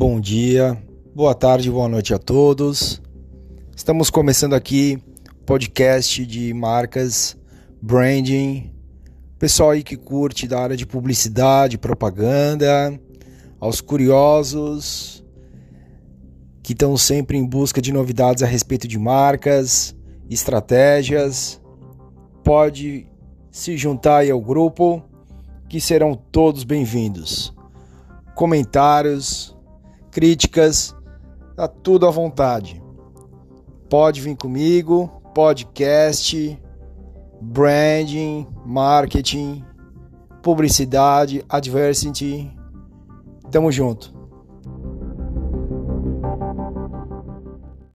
Bom dia, boa tarde, boa noite a todos. Estamos começando aqui o podcast de marcas, branding, pessoal aí que curte da área de publicidade, propaganda, aos curiosos que estão sempre em busca de novidades a respeito de marcas, estratégias. Pode se juntar aí ao grupo, que serão todos bem-vindos. Comentários, críticas, tá tudo à vontade. Pode vir comigo, podcast, branding, marketing, publicidade, adversity. Tamo junto.